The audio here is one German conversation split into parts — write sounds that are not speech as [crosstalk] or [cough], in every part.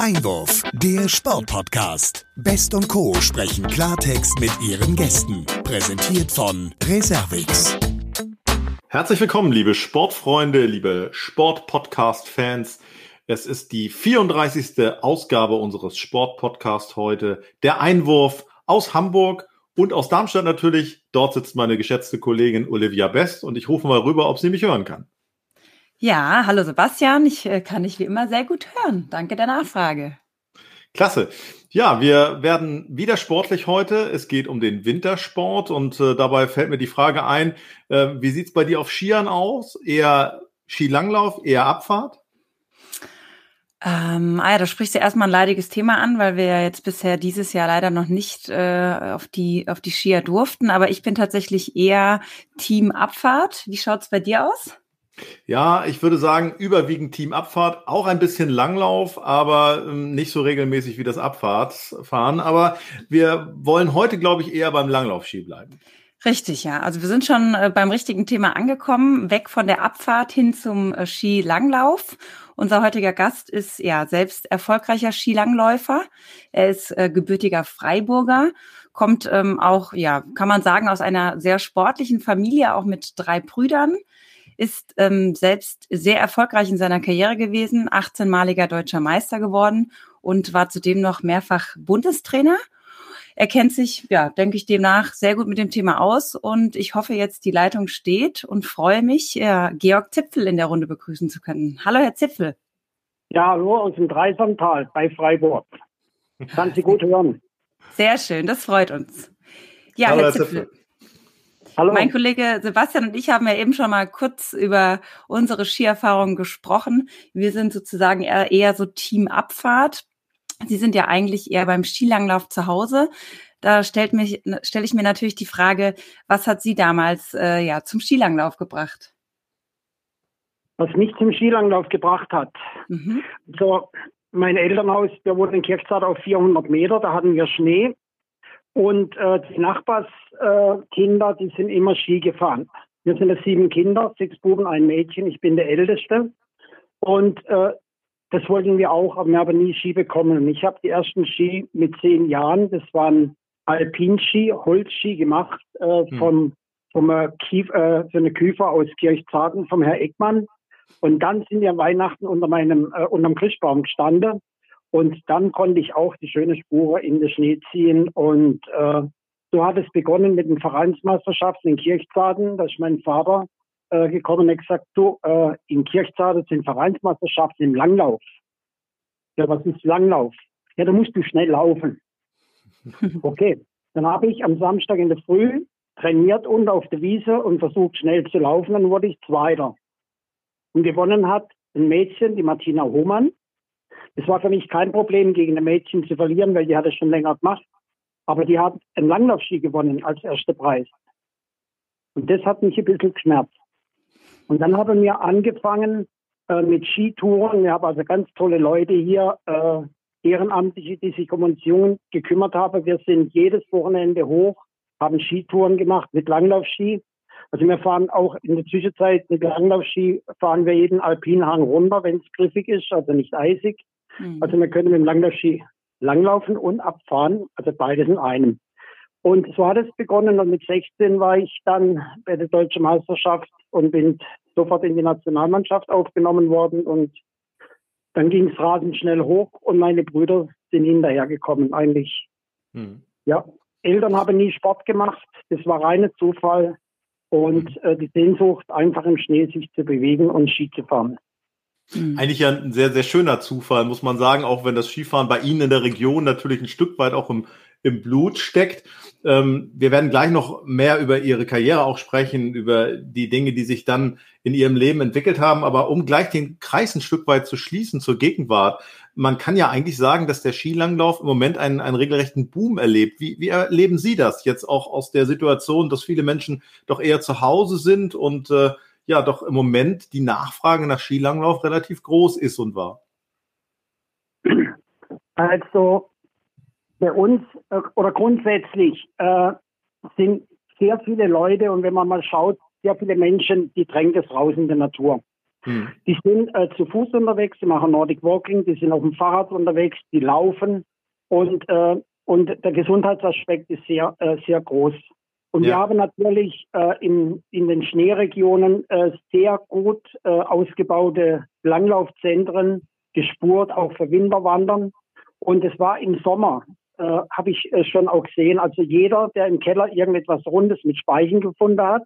Einwurf, der Sportpodcast. Best und Co. sprechen Klartext mit ihren Gästen. Präsentiert von Reservix. Herzlich willkommen, liebe Sportfreunde, liebe Sportpodcast-Fans. Es ist die 34. Ausgabe unseres Sportpodcasts heute. Der Einwurf aus Hamburg und aus Darmstadt natürlich. Dort sitzt meine geschätzte Kollegin Olivia Best und ich rufe mal rüber, ob sie mich hören kann. Ja, hallo Sebastian, ich äh, kann dich wie immer sehr gut hören. Danke der Nachfrage. Klasse. Ja, wir werden wieder sportlich heute. Es geht um den Wintersport und äh, dabei fällt mir die Frage ein, äh, wie sieht's bei dir auf Skiern aus? Eher Skilanglauf, eher Abfahrt? Ähm, ah ja, da sprichst du erstmal ein leidiges Thema an, weil wir ja jetzt bisher dieses Jahr leider noch nicht äh, auf die auf die Skier durften. Aber ich bin tatsächlich eher Team Abfahrt. Wie schaut's bei dir aus? Ja, ich würde sagen, überwiegend Teamabfahrt, auch ein bisschen Langlauf, aber ähm, nicht so regelmäßig wie das Abfahrtfahren. Aber wir wollen heute, glaube ich, eher beim Langlaufski bleiben. Richtig, ja. Also wir sind schon äh, beim richtigen Thema angekommen, weg von der Abfahrt hin zum äh, Skilanglauf. Unser heutiger Gast ist ja selbst erfolgreicher Skilangläufer. Er ist äh, gebürtiger Freiburger, kommt ähm, auch, ja, kann man sagen, aus einer sehr sportlichen Familie, auch mit drei Brüdern ist ähm, selbst sehr erfolgreich in seiner Karriere gewesen, 18-maliger deutscher Meister geworden und war zudem noch mehrfach Bundestrainer. Er kennt sich, ja, denke ich, demnach sehr gut mit dem Thema aus und ich hoffe jetzt, die Leitung steht und freue mich, ja, Georg Zipfel in der Runde begrüßen zu können. Hallo, Herr Zipfel. Ja, hallo aus dem Dreisamtal bei Freiburg. Kann Sie gut hören. Sehr schön, das freut uns. Ja, hallo, Herr Zipfel. Zipfel. Hallo. Mein Kollege Sebastian und ich haben ja eben schon mal kurz über unsere Skierfahrungen gesprochen. Wir sind sozusagen eher, eher so Team Abfahrt. Sie sind ja eigentlich eher beim Skilanglauf zu Hause. Da stellt mich, stelle ich mir natürlich die Frage, was hat Sie damals äh, ja zum Skilanglauf gebracht? Was mich zum Skilanglauf gebracht hat. Mhm. So, mein Elternhaus, wir wohnen in Kirchzart auf 400 Meter, da hatten wir Schnee und äh, die Nachbarskinder, äh, die sind immer Ski gefahren. Wir sind ja sieben Kinder, sechs Buben, ein Mädchen. Ich bin der Älteste. Und äh, das wollten wir auch, aber wir haben nie Ski bekommen. ich habe die ersten Ski mit zehn Jahren, das waren Alpinski, Holzski gemacht äh, hm. vom, vom äh, Kief, äh, so eine Küfer aus Kirchzarten vom Herr Eckmann. Und dann sind wir Weihnachten unter meinem äh, unterm Christbaum gestanden und dann konnte ich auch die schöne Spur in den Schnee ziehen. Und äh, so hat es begonnen mit den Vereinsmeisterschaften in Kirchzarten. Da ist mein Vater äh, gekommen und hat gesagt, du, äh, in Kirchzarten sind Vereinsmeisterschaften im Langlauf. Ja, was ist Langlauf? Ja, da musst du schnell laufen. [laughs] Okay, dann habe ich am Samstag in der Früh trainiert und auf der Wiese und versucht schnell zu laufen. Dann wurde ich Zweiter. Und gewonnen hat ein Mädchen, die Martina Hohmann. Es war für mich kein Problem, gegen ein Mädchen zu verlieren, weil die hat es schon länger gemacht. Aber die hat einen Langlaufski gewonnen als erster Preis. Und das hat mich ein bisschen geschmerzt. Und dann haben wir angefangen äh, mit Skitouren. Wir haben also ganz tolle Leute hier, äh, Ehrenamtliche, die sich um uns Jungen gekümmert haben. Wir sind jedes Wochenende hoch, haben Skitouren gemacht mit Langlaufski. Also wir fahren auch in der Zwischenzeit mit Langlaufski, fahren wir jeden Alpinhang runter, wenn es griffig ist, also nicht eisig. Mhm. Also wir können mit dem Langlaufski langlaufen und abfahren, also beides in einem. Und so hat es begonnen und mit 16 war ich dann bei der Deutschen Meisterschaft und bin sofort in die Nationalmannschaft aufgenommen worden und dann ging es rasend schnell hoch und meine Brüder sind hinterhergekommen eigentlich. Mhm. Ja, Eltern haben nie Sport gemacht, das war reiner Zufall und äh, die Sehnsucht, einfach im Schnee sich zu bewegen und Ski zu fahren. Mhm. Eigentlich ja ein sehr, sehr schöner Zufall, muss man sagen, auch wenn das Skifahren bei Ihnen in der Region natürlich ein Stück weit auch im, im Blut steckt. Ähm, wir werden gleich noch mehr über Ihre Karriere auch sprechen, über die Dinge, die sich dann in Ihrem Leben entwickelt haben. Aber um gleich den Kreis ein Stück weit zu schließen zur Gegenwart, man kann ja eigentlich sagen, dass der Skilanglauf im Moment einen, einen regelrechten Boom erlebt. Wie, wie erleben Sie das jetzt auch aus der Situation, dass viele Menschen doch eher zu Hause sind und äh, ja doch im Moment die Nachfrage nach Skilanglauf relativ groß ist und war? Also bei uns äh, oder grundsätzlich äh, sind sehr viele Leute und wenn man mal schaut, sehr viele Menschen, die drängt es raus in der Natur. Mhm. Die sind äh, zu Fuß unterwegs, die machen Nordic Walking, die sind auf dem Fahrrad unterwegs, die laufen und, äh, und der Gesundheitsaspekt ist sehr, äh, sehr groß. Und ja. wir haben natürlich äh, in, in den Schneeregionen äh, sehr gut äh, ausgebaute Langlaufzentren gespurt, auch für Winterwandern. Und es war im Sommer, habe ich schon auch gesehen, also jeder, der im Keller irgendetwas Rundes mit Speichen gefunden hat,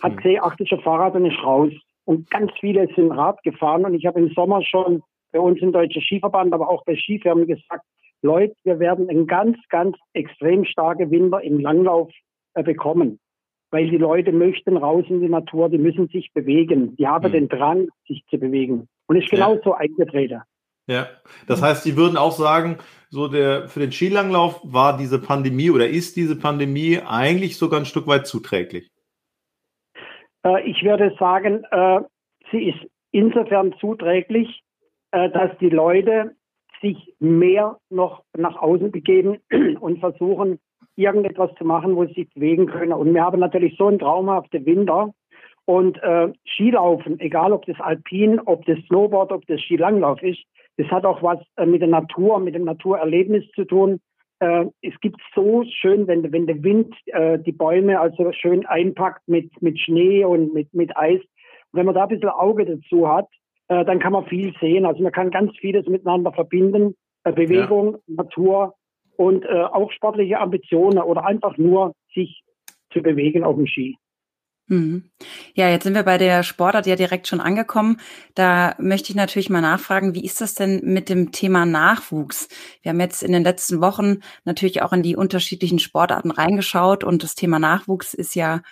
hat hm. gesehen, ach, das ist ein Fahrrad und ist raus. Und ganz viele sind Rad gefahren. Und ich habe im Sommer schon bei uns im Deutschen Skiverband, aber auch bei Skifirmen gesagt, Leute, wir werden einen ganz, ganz extrem starken Winter im Langlauf äh, bekommen. Weil die Leute möchten raus in die Natur, die müssen sich bewegen. Die haben mhm. den Drang, sich zu bewegen. Und ist genauso ja. eingetreten. Ja, das heißt, Sie würden auch sagen, so der für den Skilanglauf war diese Pandemie oder ist diese Pandemie eigentlich sogar ein Stück weit zuträglich? Äh, ich würde sagen, äh, sie ist insofern zuträglich, äh, dass die Leute sich mehr noch nach außen begeben [clears throat] und versuchen, irgendetwas zu machen, wo sie sich bewegen können. Und wir haben natürlich so einen traumhaften Winter. Und äh, Skilaufen, egal ob das Alpin, ob das Snowboard, ob das Skilanglauf ist, das hat auch was äh, mit der Natur, mit dem Naturerlebnis zu tun. Äh, es gibt so schön, wenn, wenn der Wind äh, die Bäume also schön einpackt mit, mit Schnee und mit, mit Eis. Und wenn man da ein bisschen Auge dazu hat, äh, dann kann man viel sehen. Also man kann ganz vieles miteinander verbinden. Äh, Bewegung, ja. Natur und äh, auch sportliche Ambitionen oder einfach nur sich zu bewegen auf dem Ski. Mhm. Ja, jetzt sind wir bei der Sportart ja direkt schon angekommen. Da möchte ich natürlich mal nachfragen, wie ist das denn mit dem Thema Nachwuchs? Wir haben jetzt in den letzten Wochen natürlich auch in die unterschiedlichen Sportarten reingeschaut und das Thema Nachwuchs ist ja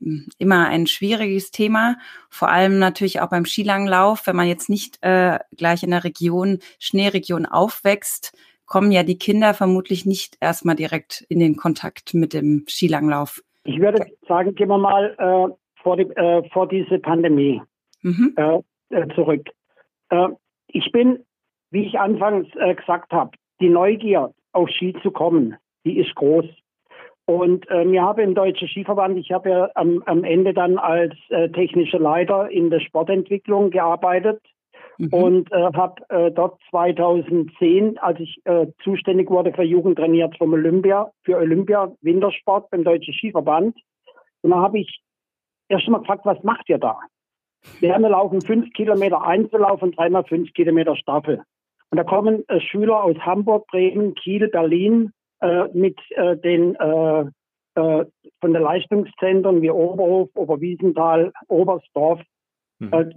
hm, immer ein schwieriges Thema, vor allem natürlich auch beim Skilanglauf, wenn man jetzt nicht äh, gleich in der Region, Schneeregion aufwächst, kommen ja die Kinder vermutlich nicht erstmal direkt in den Kontakt mit dem Skilanglauf. Ich würde sagen, gehen wir mal äh, vor, die, äh, vor diese Pandemie mhm. äh, äh zurück. Äh, ich bin, wie ich anfangs äh, gesagt habe, die Neugier auf Ski zu kommen, die ist groß. Und äh, wir haben im Deutschen Skiverband, ich habe ja am, am Ende dann als technischer Leiter in der Sportentwicklung gearbeitet mhm. und äh, habe äh, dort 2010, als ich äh, zuständig wurde für Jugend trainiert vom Olympia, für Olympia Wintersport beim Deutschen Skiverband. Und da habe ich erst mal gefragt, was macht ihr da? Wir laufen fünf Kilometer Einzellauf und dreimal fünf Kilometer Staffel. Und da kommen äh, Schüler aus Hamburg, Bremen, Kiel, Berlin äh, mit äh, den äh, äh, von den Leistungszentren wie Oberhof, Oberwiesenthal, Oberstdorf. Mhm.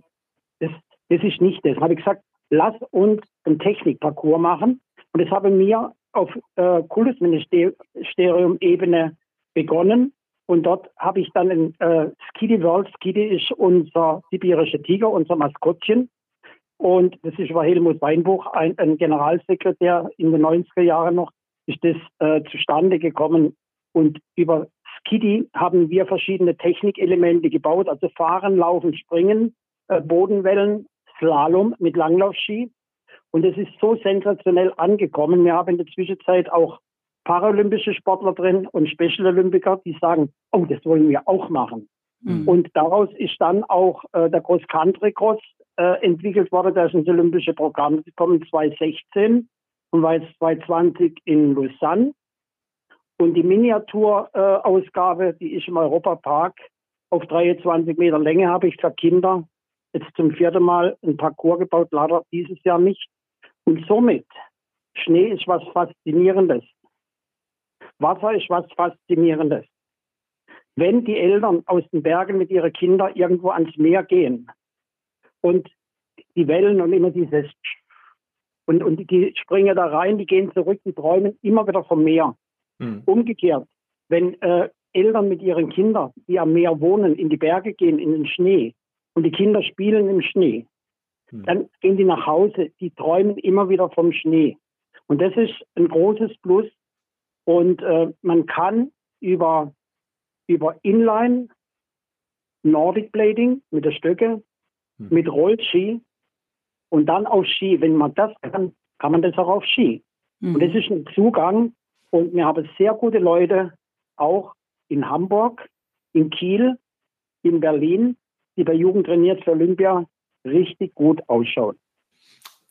Das, ist nicht das. Habe ich gesagt, lass uns einen Technikparcours machen. Und das habe mir auf äh, Kultusministerium-Ebene begonnen. Und dort habe ich dann ein äh, Skiddy World. Skiddy ist unser sibirischer Tiger, unser Maskottchen. Und das ist war Helmut Weinbuch, ein, ein, Generalsekretär in den 90er Jahren noch, ist das äh, zustande gekommen. Und über Skiddy haben wir verschiedene Technikelemente gebaut, also Fahren, Laufen, Springen, äh, Bodenwellen, Slalom mit Langlaufski. Und es ist so sensationell angekommen. Wir haben in der Zwischenzeit auch paralympische Sportler drin und Special Olympiker, die sagen, oh, das wollen wir auch machen. Mhm. Und daraus ist dann auch äh, der Cross Country Cross äh, entwickelt worden. Das ist ins olympische Programm gekommen 2016 und war jetzt 2020 in Lausanne. Und die Miniaturausgabe, äh, die ist im Europapark auf 23 Meter Länge, habe ich für Kinder jetzt zum vierten Mal ein Parcours gebaut, leider dieses Jahr nicht. Und somit, Schnee ist was Faszinierendes. Wasser ist was Faszinierendes. Wenn die Eltern aus den Bergen mit ihren Kindern irgendwo ans Meer gehen und die Wellen und immer dieses und, und die springen da rein, die gehen zurück, die träumen immer wieder vom Meer. Mhm. Umgekehrt, wenn äh, Eltern mit ihren Kindern, die am Meer wohnen, in die Berge gehen, in den Schnee, und die Kinder spielen im Schnee. Hm. Dann gehen die nach Hause, die träumen immer wieder vom Schnee. Und das ist ein großes Plus. Und äh, man kann über, über Inline, Nordic Blading mit der Stöcke, hm. mit Rollski und dann auf Ski. Wenn man das kann, kann man das auch auf Ski. Hm. Und das ist ein Zugang. Und wir haben sehr gute Leute auch in Hamburg, in Kiel, in Berlin, die bei Jugend trainiert für Olympia richtig gut ausschauen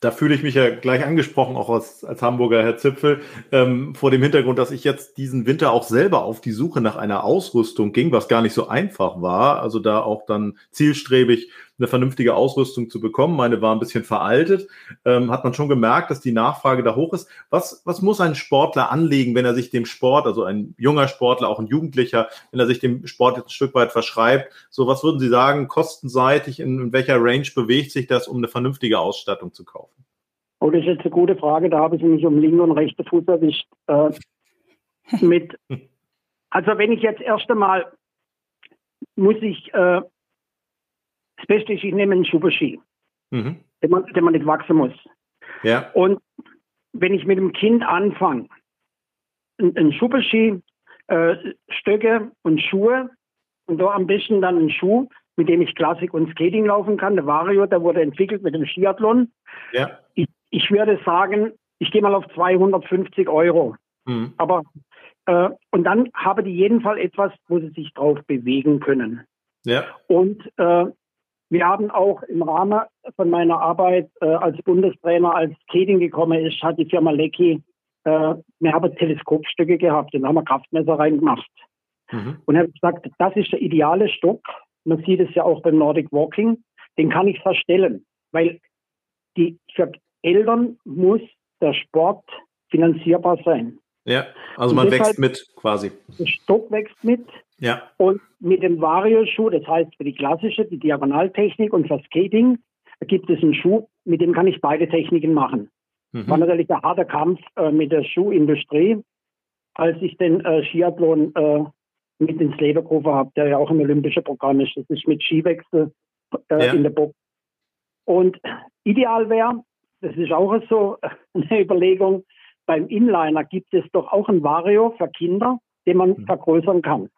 da fühle ich mich ja gleich angesprochen, auch als, als Hamburger Herr Zipfel, ähm, vor dem Hintergrund, dass ich jetzt diesen Winter auch selber auf die Suche nach einer Ausrüstung ging, was gar nicht so einfach war. Also da auch dann zielstrebig eine vernünftige Ausrüstung zu bekommen. Meine war ein bisschen veraltet. Ähm, hat man schon gemerkt, dass die Nachfrage da hoch ist. Was, was muss ein Sportler anlegen, wenn er sich dem Sport, also ein junger Sportler, auch ein Jugendlicher, wenn er sich dem Sport jetzt ein Stück weit verschreibt? So, was würden Sie sagen, kostenseitig, in, in welcher Range bewegt sich das, um eine vernünftige Ausstattung zu kaufen? Oh, das ist jetzt eine gute Frage. Da habe ich mich um linken und rechten Fuß erwischt. Äh, [laughs] mit, also wenn ich jetzt erst einmal muss ich äh, das Beste ist, ich nehme einen Schubberski, mhm. den, man, den man nicht wachsen muss. Ja. Und wenn ich mit dem Kind anfange, einen Schubberski, äh, Stöcke und Schuhe und da am besten dann einen Schuh, mit dem ich Klassik und Skating laufen kann. Der Vario, der wurde entwickelt mit dem Skiathlon. Ja. Ich, ich würde sagen, ich gehe mal auf 250 Euro. Mhm. Aber äh, und dann habe die jeden Fall etwas, wo sie sich drauf bewegen können. Ja. Und äh, wir haben auch im Rahmen von meiner Arbeit äh, als Bundestrainer, als Skating gekommen ist, hat die Firma Lecky, äh, wir haben Teleskopstücke gehabt und haben wir Kraftmesser reingemacht. Mhm. Und er hat gesagt, das ist der ideale Stock. Man sieht es ja auch beim Nordic Walking. Den kann ich verstellen, weil die, für Eltern muss der Sport finanzierbar sein. Ja, also man wächst mit quasi. Der Stock wächst mit. Ja. Und mit dem Vario-Schuh, das heißt für die klassische, die Diagonaltechnik und für Skating, gibt es einen Schuh, mit dem kann ich beide Techniken machen. Mhm. War natürlich ein harter Kampf äh, mit der Schuhindustrie, als ich den äh, Skiathlon äh, mit ins gerufen habe, der ja auch im olympischen Programm ist. Das ist mit Skiwechsel äh, ja. in der Box. Und ideal wäre, das ist auch so [laughs] eine Überlegung, beim Inliner gibt es doch auch ein Vario für Kinder, den man mhm. vergrößern kann.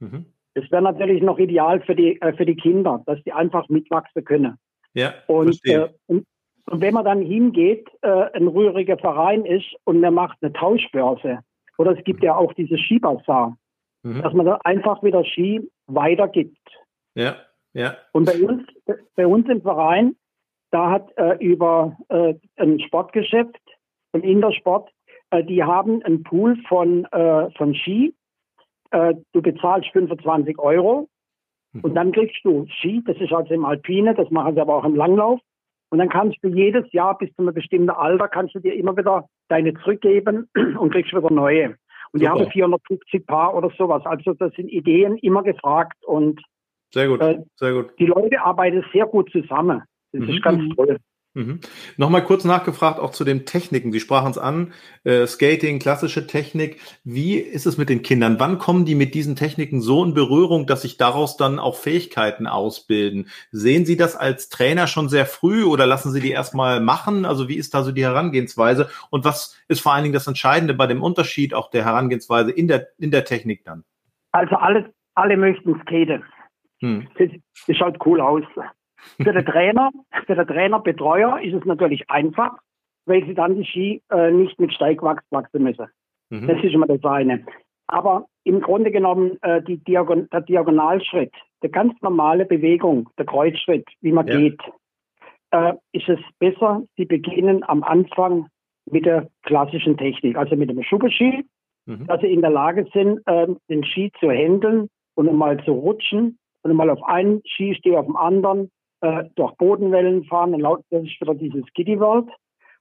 Mhm. Das wäre natürlich noch ideal für die, äh, für die Kinder, dass die einfach mitwachsen können. Ja, und, äh, und, und, wenn man dann hingeht, äh, ein rühriger Verein ist und man macht eine Tauschbörse, oder es gibt ja auch diese Skibazar, mhm. dass man dann einfach wieder Ski weitergibt. Ja, ja. Und bei uns, bei uns im Verein, da hat äh, über äh, ein Sportgeschäft von Intersport, äh, die haben einen Pool von, äh, von Ski. Äh, du bezahlst 25 Euro mhm. und dann kriegst du Ski, das ist also im Alpine, das machen sie aber auch im Langlauf. Und dann kannst du jedes Jahr bis zu einem bestimmten Alter, kannst du dir immer wieder deine zurückgeben [clears throat] und kriegst wieder neue. Und die haben 450 Paar oder sowas. Also das sind Ideen immer gefragt und sehr gut, äh, sehr gut. Die Leute arbeiten sehr gut zusammen. Das mhm. ist ganz mhm. toll. Mhm. Nochmal kurz nachgefragt, auch zu den Techniken. Sie sprachen es an, äh, Skating, klassische Technik. Wie ist es mit den Kindern? Wann kommen die mit diesen Techniken so in Berührung, dass sich daraus dann auch Fähigkeiten ausbilden? Sehen Sie das als Trainer schon sehr früh oder lassen Sie die erstmal machen? Also wie ist da so die Herangehensweise? Und was ist vor allen Dingen das Entscheidende bei dem Unterschied auch der Herangehensweise in der, in der Technik dann? Also alle, alle möchten skaten. Hm. Das, das schaut cool aus. Für den Trainer, für den Trainerbetreuer ist es natürlich einfach, weil sie dann die Ski äh, nicht mit Steigwachs wachsen müssen. Mhm. Das ist immer das eine. Aber im Grunde genommen äh, die Diagon der Diagonalschritt, der ganz normale Bewegung, der Kreuzschritt, wie man ja. geht, äh, ist es besser, sie beginnen am Anfang mit der klassischen Technik, also mit dem Schubberski, mhm. dass sie in der Lage sind, äh, den Ski zu händeln und einmal zu rutschen und einmal auf einen Ski stehe auf dem anderen äh, durch Bodenwellen fahren, dann laut, das ist wieder dieses Kitty World.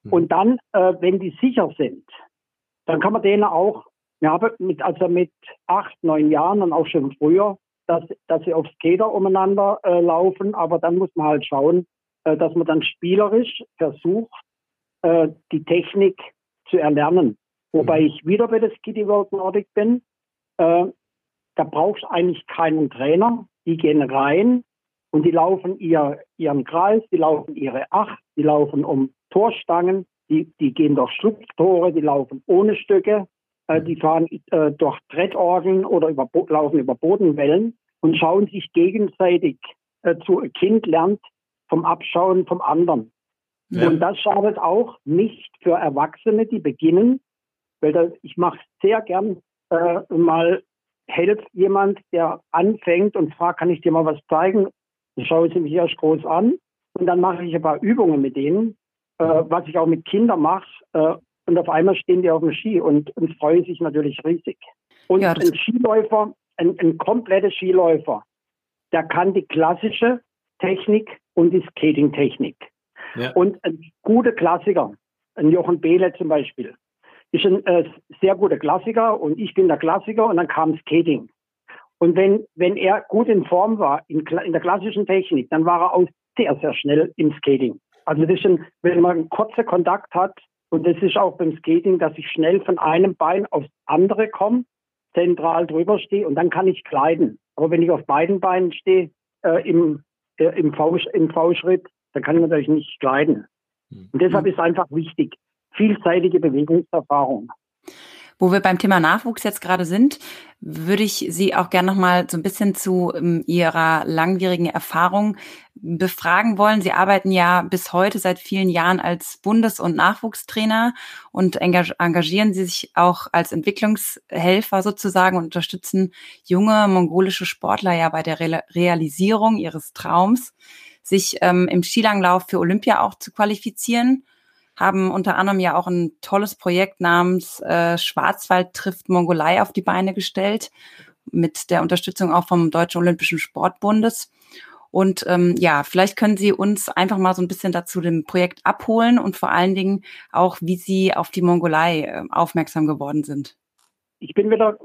Mhm. Und dann, äh, wenn die sicher sind, dann kann man denen auch, wir haben mit, also mit acht, neun Jahren und auch schon früher, dass, dass sie auf Skater umeinander äh, laufen, aber dann muss man halt schauen, äh, dass man dann spielerisch versucht, äh, die Technik zu erlernen. Wobei mhm. ich wieder bei der Skitty World Nordic bin. Äh, da brauchst du eigentlich keinen Trainer. Die gehen rein, und die laufen ihr, ihren Kreis, die laufen ihre Acht, die laufen um Torstangen, die, die gehen durch Schlupftore, die laufen ohne Stücke, äh, die fahren äh, durch Trettorgeln oder über, laufen über Bodenwellen und schauen sich gegenseitig äh, zu. Ein Kind lernt vom Abschauen vom anderen. Ja. Und das schadet auch nicht für Erwachsene, die beginnen, weil das, ich mache sehr gern äh, mal helft jemand, der anfängt und fragt, kann ich dir mal was zeigen? Dann schaue ich mich erst groß an und dann mache ich ein paar Übungen mit denen, äh, was ich auch mit Kindern mache. Äh, und auf einmal stehen die auf dem Ski und, und freuen sich natürlich riesig. Und ja, ein Skiläufer, ein, ein kompletter Skiläufer, der kann die klassische Technik und die Skating-Technik. Ja. Und ein guter Klassiker, ein Jochen Behle zum Beispiel, ist ein äh, sehr guter Klassiker und ich bin der Klassiker und dann kam Skating. Und wenn, wenn er gut in Form war in, in der klassischen Technik, dann war er auch sehr, sehr schnell im Skating. Also das ist ein, wenn man einen kurzen Kontakt hat, und das ist auch beim Skating, dass ich schnell von einem Bein aufs andere komme, zentral drüber stehe und dann kann ich gleiten. Aber wenn ich auf beiden Beinen stehe, äh, im, äh, im, v, im V-Schritt, dann kann ich natürlich nicht gleiten. Hm. Und deshalb ist einfach wichtig, vielseitige Bewegungserfahrung. Wo wir beim Thema Nachwuchs jetzt gerade sind, würde ich Sie auch gerne noch mal so ein bisschen zu um, ähm, Ihrer langwierigen Erfahrung befragen wollen. Sie arbeiten ja bis heute seit vielen Jahren als Bundes- und Nachwuchstrainer und engagieren Sie sich auch als Entwicklungshelfer sozusagen und unterstützen junge mongolische Sportler ja bei der Re Realisierung ihres Traums, sich ähm, im Skilanglauf für Olympia auch zu qualifizieren haben unter anderem ja auch ein tolles Projekt namens äh, Schwarzwald trifft Mongolei auf die Beine gestellt, mit der Unterstützung auch vom Deutschen Olympischen Sportbundes. Und ähm, ja, vielleicht können Sie uns einfach mal so ein bisschen dazu dem Projekt abholen und vor allen Dingen auch, wie Sie auf die Mongolei äh, aufmerksam geworden sind. Ich bin wieder,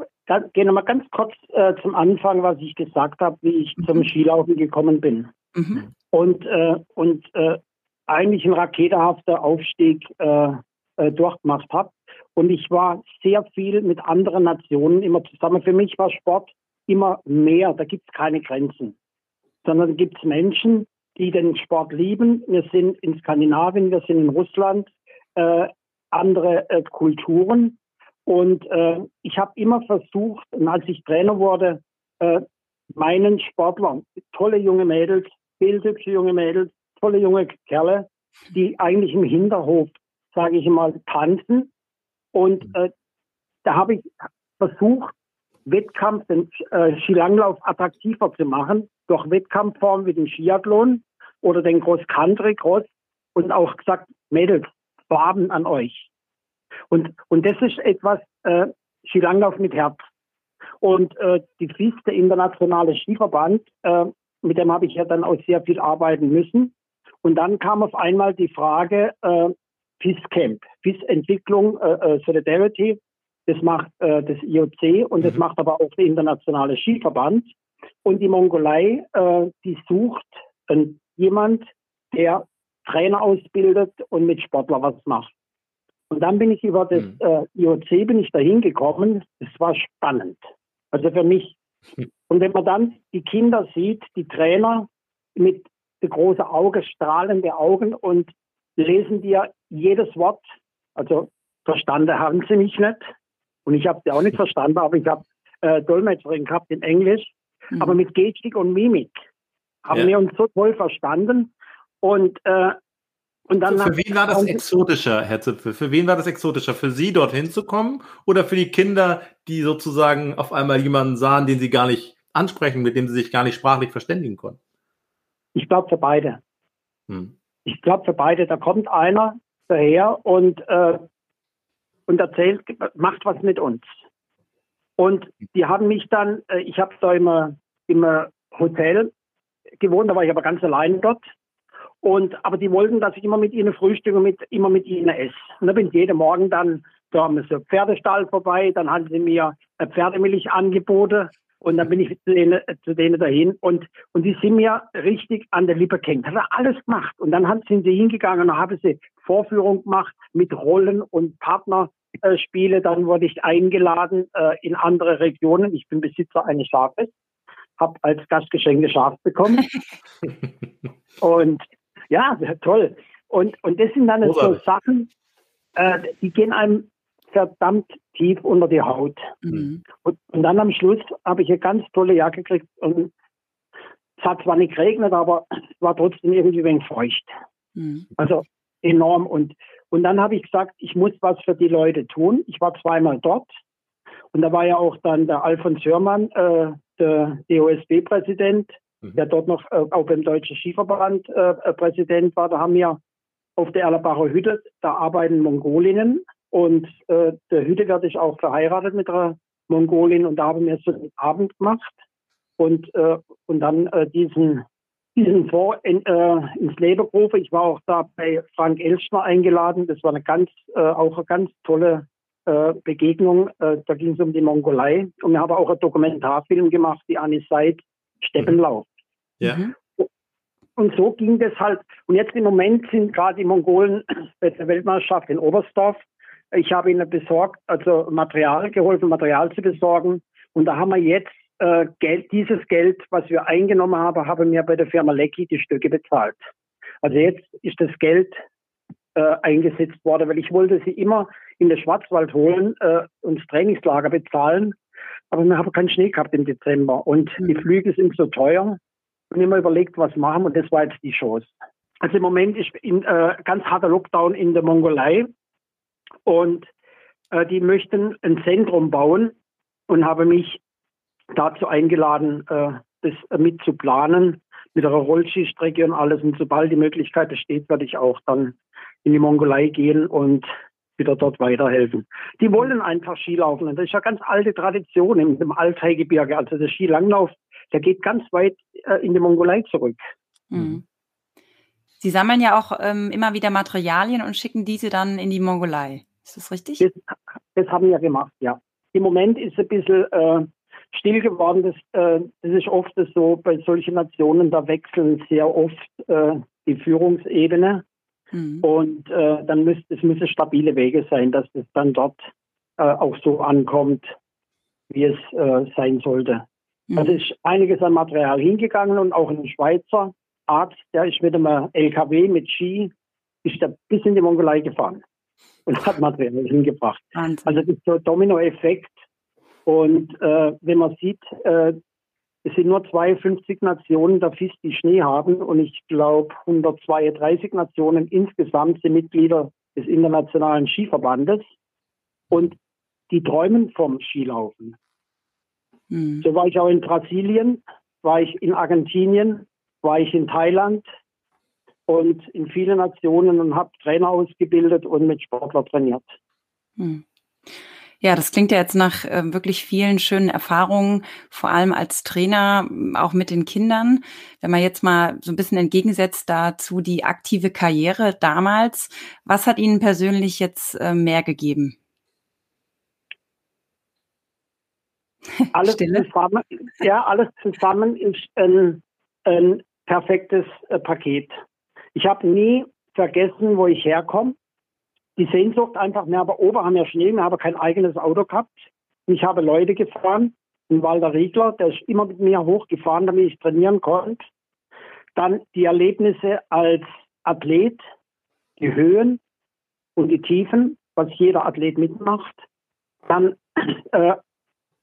gehe nochmal ganz kurz äh, zum Anfang, was ich gesagt habe, wie ich mhm. zum Skilaufen gekommen bin. Mhm. Und, äh, und äh, eigentlich ein raketerhafter Aufstieg äh, äh, durchgemacht habe. Und ich war sehr viel mit anderen Nationen immer zusammen. Für mich war Sport immer mehr. Da gibt es keine Grenzen. Sondern da gibt es Menschen, die den Sport lieben. Wir sind in Skandinavien, wir sind in Russland, äh, andere äh, Kulturen. Und äh, ich habe immer versucht, als ich Trainer wurde, äh, meinen Sportlern, tolle junge Mädels, bildhübsche junge Mädels, tolle junge Kerle, die eigentlich im Hinterhof, sage ich mal, tanzen. Und äh, da habe ich versucht, Wettkampf, den äh, Skilanglauf attraktiver zu machen, durch Wettkampfformen wie den Skiathlon oder den Cross-Country-Cross und auch gesagt, Mädels, Farben an euch. Und, und das ist etwas, äh, Skilanglauf mit Herz. Und äh, die FIS, der internationale Skiverband, äh, mit dem habe ich ja dann auch sehr viel arbeiten müssen. Und dann kam auf einmal die Frage äh, FIS Camp, FIS Entwicklung äh, äh, Solidarity. Das macht äh, das IOC und das mhm. macht aber auch der internationale Skiverband. Und die Mongolei, äh, die sucht äh, jemand, der Trainer ausbildet und mit Sportler was macht. Und dann bin ich über das mhm. äh, IOC bin ich dahin gekommen. Es war spannend. Also für mich. [laughs] Und wenn man dann die Kinder sieht, die Trainer mit große Auge, strahlende Augen und lesen dir jedes Wort. Also verstanden haben sie mich nicht. Und ich habe sie auch nicht verstanden, aber ich habe äh, Dolmetscherin gehabt in Englisch. Mhm. Aber mit Gestik und Mimik haben ja. wir uns so toll verstanden. Und, äh, und dann für, für wen war das exotischer, Herr Zipfel? Für wen war das exotischer? Für Sie dorthin zu kommen oder für die Kinder, die sozusagen auf einmal jemanden sahen, den sie gar nicht ansprechen, mit dem sie sich gar nicht sprachlich verständigen konnten? Ich glaube für beide. Hm. Ich glaube für beide. Da kommt einer daher und, äh, und erzählt, macht was mit uns. Und die haben mich dann, äh, ich habe da immer im Hotel gewohnt, da war ich aber ganz allein dort. Und, aber die wollten, dass ich immer mit ihnen frühstücke und mit, immer mit ihnen esse. Und da bin ich jeden Morgen dann, da haben wir so Pferdestall vorbei, dann haben sie mir Pferdemilch angeboten und dann bin ich zu denen, zu denen dahin und, und die sind mir richtig an der Lippe gehängt. Hat er alles gemacht. Und dann sind sie hingegangen und haben sie Vorführung gemacht mit Rollen und Partnerspiele. Dann wurde ich eingeladen äh, in andere Regionen. Ich bin Besitzer eines Schafes, habe als Gastgeschenke Schaf bekommen. [laughs] und ja, toll. Und, und das sind dann so Sachen, äh, die gehen einem verdammt tief unter die Haut. Mhm. Und, und, dann am Schluss habe ich eine ganz tolle Jacke gekriegt und es hat zwar nicht geregnet, aber es war trotzdem irgendwie ein wenig feucht. Mhm. Also enorm. Und, und dann habe ich gesagt, ich muss was für die Leute tun. Ich war zweimal dort. Und da war ja auch dann der Alfons Hörmann, äh, der DOSB-Präsident, mhm. der dort noch äh, auch beim Deutschen Skiverband äh, äh, Präsident war. Da haben wir auf der Erlabacher Hütte, da arbeiten Mongolinnen und äh, der werde ich auch verheiratet mit einer Mongolin und da haben wir so einen Abend gemacht und, äh, und dann äh, diesen, diesen Fonds in, äh, ins Leben gerufen. Ich war auch da bei Frank Elschner eingeladen. Das war eine ganz, äh, auch eine ganz tolle äh, Begegnung. Äh, da ging es um die Mongolei und wir haben auch einen Dokumentarfilm gemacht, die Annie Seid, Steppenlauf. Ja. Mhm. Und so ging das halt. Und jetzt im Moment sind gerade die Mongolen bei der Weltmeisterschaft in Oberstdorf. Ich habe ihnen besorgt, also Material geholfen, Material zu besorgen. Und da haben wir jetzt äh, Geld, dieses Geld, was wir eingenommen haben, haben wir bei der Firma Lecky die Stücke bezahlt. Also jetzt ist das Geld äh, eingesetzt worden, weil ich wollte sie immer in den Schwarzwald holen äh, und das Trainingslager bezahlen. Aber wir haben keinen Schnee gehabt im Dezember und mhm. die Flüge sind so teuer und immer überlegt, was machen und das war jetzt die Chance. Also im Moment ist in, äh, ganz harter Lockdown in der Mongolei und äh, die möchten ein Zentrum bauen und habe mich dazu eingeladen, äh, das mit zu planen, mit einer Rollskistrecke und alles. Und sobald die Möglichkeit besteht, werde ich auch dann in die Mongolei gehen und wieder dort weiterhelfen. Die wollen einfach Skilaufen. Das ist ja ganz alte Tradition im, Altheigebirge. Also der Skilanglauf, der geht ganz weit äh, in die Mongolei zurück. Mhm. Sie sammeln ja auch ähm, immer wieder Materialien und schicken diese dann in die Mongolei. Ist das richtig? Das, das haben wir gemacht, ja. Im Moment ist ein bisschen äh, still geworden. Das, äh, das ist oft so, bei solchen Nationen, da wechseln sehr oft äh, die Führungsebene. Mhm. Und äh, dann müsste es müssen stabile Wege sein, dass es dann dort äh, auch so ankommt, wie es äh, sein sollte. Mhm. Also ist einiges an Material hingegangen und auch ein Schweizer Arzt, der ist mit einem LKW mit Ski, ist da bis in die Mongolei gefahren und hat Material hingebracht. Wahnsinn. Also das ist so ein Dominoeffekt. Und äh, wenn man sieht, äh, es sind nur 52 Nationen der FIS, die Schnee haben. Und ich glaube, 132 Nationen insgesamt sind Mitglieder des Internationalen Skiverbandes. Und die träumen vom Skilaufen. Mhm. So war ich auch in Brasilien, war ich in Argentinien, war ich in Thailand und in vielen Nationen und habe Trainer ausgebildet und mit Sportler trainiert. Mhm. Ja, das klingt ja jetzt nach äh, wirklich vielen schönen Erfahrungen, vor allem als Trainer, auch mit den Kindern. Wenn man jetzt mal so ein bisschen entgegensetzt dazu die aktive Karriere damals, was hat Ihnen persönlich jetzt äh, mehr gegeben? [laughs] Alles zusammen, ja, alles zusammen ist ein, ein perfektes äh, Paket. Ich habe nie vergessen, wo ich herkomme die Sehnsucht einfach, wir haben wir Schnee, wir haben kein eigenes Auto gehabt. Ich habe Leute gefahren, ein Walter Riegler, der ist immer mit mir hochgefahren, damit ich trainieren konnte. Dann die Erlebnisse als Athlet, die Höhen und die Tiefen, was jeder Athlet mitmacht. Dann äh,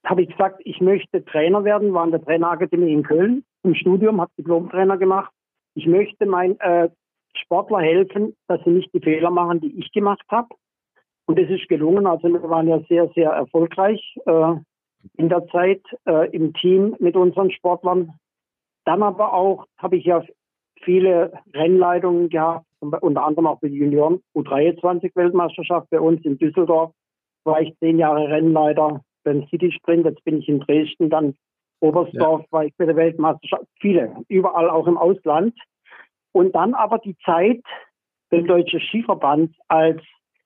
habe ich gesagt, ich möchte Trainer werden, war in der Trainerakademie in Köln im Studium, habe Diplom-Trainer gemacht. Ich möchte mein äh, Sportler helfen, dass sie nicht die Fehler machen, die ich gemacht habe. Und das ist gelungen. Also wir waren ja sehr, sehr erfolgreich äh, in der Zeit äh, im Team mit unseren Sportlern. Dann aber auch habe ich ja viele Rennleitungen gehabt, unter anderem auch für die Junioren U23-Weltmeisterschaft bei uns in Düsseldorf. War ich zehn Jahre Rennleiter beim City Sprint. Jetzt bin ich in Dresden, dann Oberstdorf ja. war ich bei der Weltmeisterschaft. Viele, überall auch im Ausland. Und dann aber die Zeit beim Deutschen Skiverband als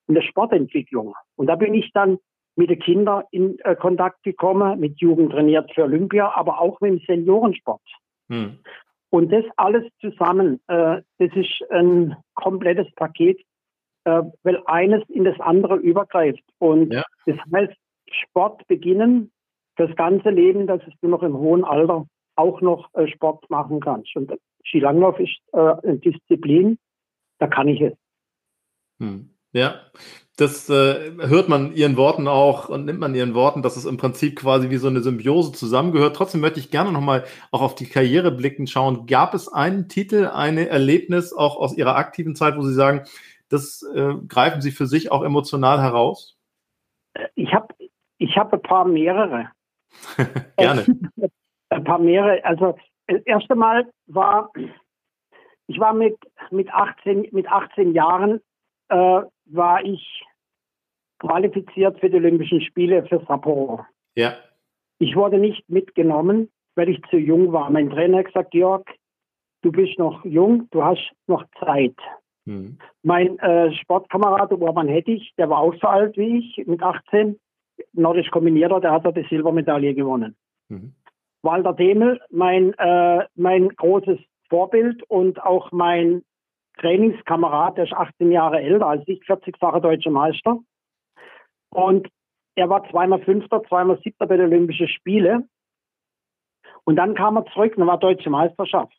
in der Sportentwicklung. Und da bin ich dann mit den Kindern in äh, Kontakt gekommen, mit Jugend trainiert für Olympia, aber auch mit dem Seniorensport. Hm. Und das alles zusammen, äh, das ist ein komplettes Paket, äh, weil eines in das andere übergreift. Und ja. das heißt, Sport beginnen, das ganze Leben, dass du noch im hohen Alter auch noch äh, Sport machen kannst. Und Skilanglauf ist äh, eine Disziplin, da kann ich es. Hm. Ja, das äh, hört man ihren Worten auch und nimmt man ihren Worten, dass es im Prinzip quasi wie so eine Symbiose zusammengehört. Trotzdem möchte ich gerne nochmal auch auf die Karriere blicken schauen. Gab es einen Titel, ein Erlebnis auch aus Ihrer aktiven Zeit, wo Sie sagen, das äh, greifen Sie für sich auch emotional heraus? Ich habe ich hab ein paar mehrere. [laughs] [laughs] gerne. ein paar mehrere. Also das erste Mal war, ich war mit, mit 18, mit 18 Jahren, äh, war ich qualifiziert für die Olympischen Spiele für Sapporo. Ja. Ich wurde nicht mitgenommen, weil ich zu jung war. Mein Trainer hat gesagt, Georg, du bist noch jung, du hast noch Zeit. Mhm. Mein äh, Sportkamerad Urban Hettich, der war auch so alt wie ich, mit 18, nordisch kombinierter, der hat die Silbermedaille gewonnen. Mhm. Walter Demel, mein, äh, mein großes Vorbild und auch mein Trainingskamerad, der ist 18 Jahre älter als ich, 40-facher deutscher Meister. Und er war zweimal Fünfter, zweimal Siebter bei den Olympischen Spielen. Und dann kam er zurück und war Deutsche Meisterschaft.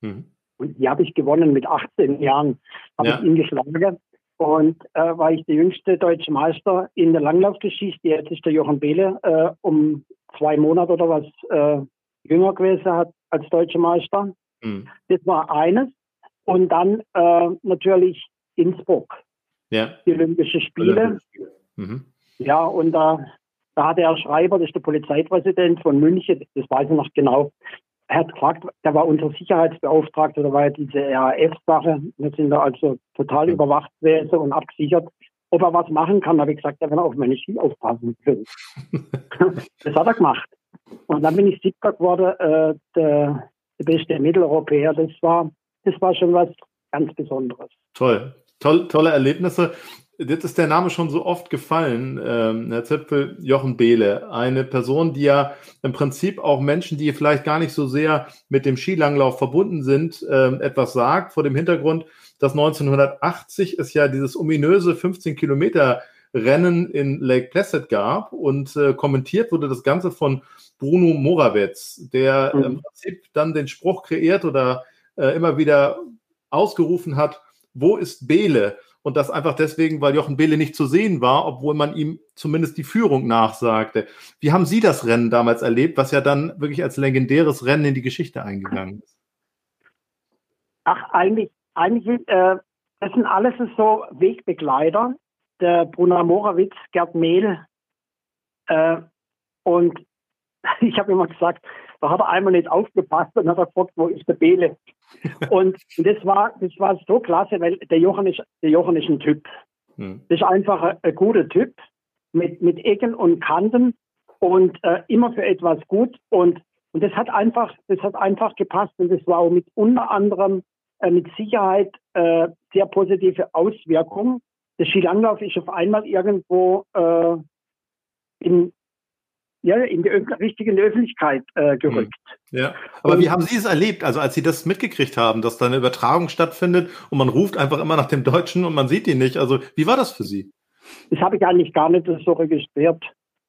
Mhm. Und die habe ich gewonnen mit 18 Jahren, habe ja. ich ihn geschlagen. Und äh, war ich der jüngste deutsche Meister in der Langlaufgeschichte. Jetzt ist der Jochen Behle äh, um zwei Monate oder was äh, jünger gewesen hat als deutscher Meister. Mhm. Das war eines. Und dann äh, natürlich Innsbruck. Ja. Die Olympische Spiele. Mhm. Ja, und da, da hatte Herr Schreiber, das ist der Polizeipräsident von München, das weiß ich noch genau, er hat gefragt, der war unser Sicherheitsbeauftragter, da war ja diese RAF-Sache. Wir sind da also total mhm. überwacht gewesen und abgesichert. Ob er was machen kann, habe ich gesagt, er will auf meine Ski aufpassen [laughs] das hat er gemacht. Und dann bin ich siebter geworden, äh, der, der beste Mitteleuropäer. Das war, das war schon was ganz Besonderes. Toll. Toll, tolle Erlebnisse. Jetzt ist der Name schon so oft gefallen, ähm, Herr Zipfel, Jochen Behle. Eine Person, die ja im Prinzip auch Menschen, die vielleicht gar nicht so sehr mit dem Skilanglauf verbunden sind, ähm, etwas sagt, vor dem Hintergrund, dass 1980 es ja dieses ominöse 15 Kilometer Rennen in Lake Placid gab und äh, kommentiert wurde das Ganze von Bruno Morawetz, der mhm. im Prinzip dann den Spruch kreiert oder äh, immer wieder ausgerufen hat, wo ist Behle? Und das einfach deswegen, weil Jochen Behle nicht zu sehen war, obwohl man ihm zumindest die Führung nachsagte. Wie haben Sie das Rennen damals erlebt, was ja dann wirklich als legendäres Rennen in die Geschichte eingegangen ist? Ach, eigentlich, eigentlich, äh, das sind alles so Wegbegleiter. Der Brunner Morawitz, Gerd Mehl. Äh, und [laughs] ich habe immer gesagt, da hat er einmal nicht aufgepasst und hat er gefragt, wo ist der Bele? und das war, das war so klasse, weil der Jochen ist, der Jochen ist ein Typ. Hm. Das ist einfach ein, ein, guter Typ mit, mit Ecken und Kanten und äh, immer für etwas gut und und das hat einfach, das hat einfach gepasst und das war auch mit unter anderem äh, mit Sicherheit äh, sehr positive Auswirkungen. Der Skilanglauf ist auf einmal irgendwo äh, in, ja, in die richtige Öffentlichkeit äh, gerückt. Hm. Ja, aber und, wie haben Sie es erlebt, also als Sie das mitgekriegt haben, dass da eine Übertragung stattfindet und man ruft einfach immer nach dem Deutschen und man sieht ihn nicht? Also wie war das für Sie? Das habe ich eigentlich gar nicht so registriert.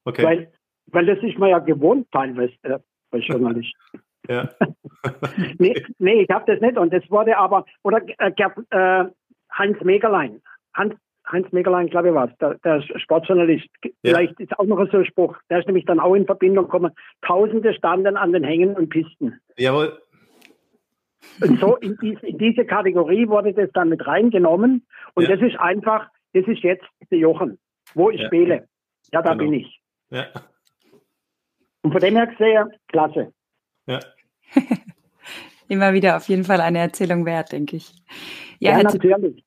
Okay. Weil, weil das ist mir ja gewohnt teilweise äh, als Journalist. [laughs] ja. [laughs] nee, nee, ich habe das nicht. Und das wurde aber, oder äh, äh, Heinz Megerlein. Hans, Heinz Megerlein, glaube ich, war es, der, der Sportjournalist. Ja. Vielleicht ist auch noch so ein Spruch. Der ist nämlich dann auch in Verbindung gekommen. Tausende standen an den Hängen und Pisten. Jawohl. Und so in, die, in diese Kategorie wurde das dann mit reingenommen. Und ja. das ist einfach, das ist jetzt der Jochen, wo ich ja. spiele. Ja, da genau. bin ich. Ja. Und von dem her gesehen, klasse. Ja. [laughs] Immer wieder auf jeden Fall eine Erzählung wert, denke ich. Ja, ja natürlich.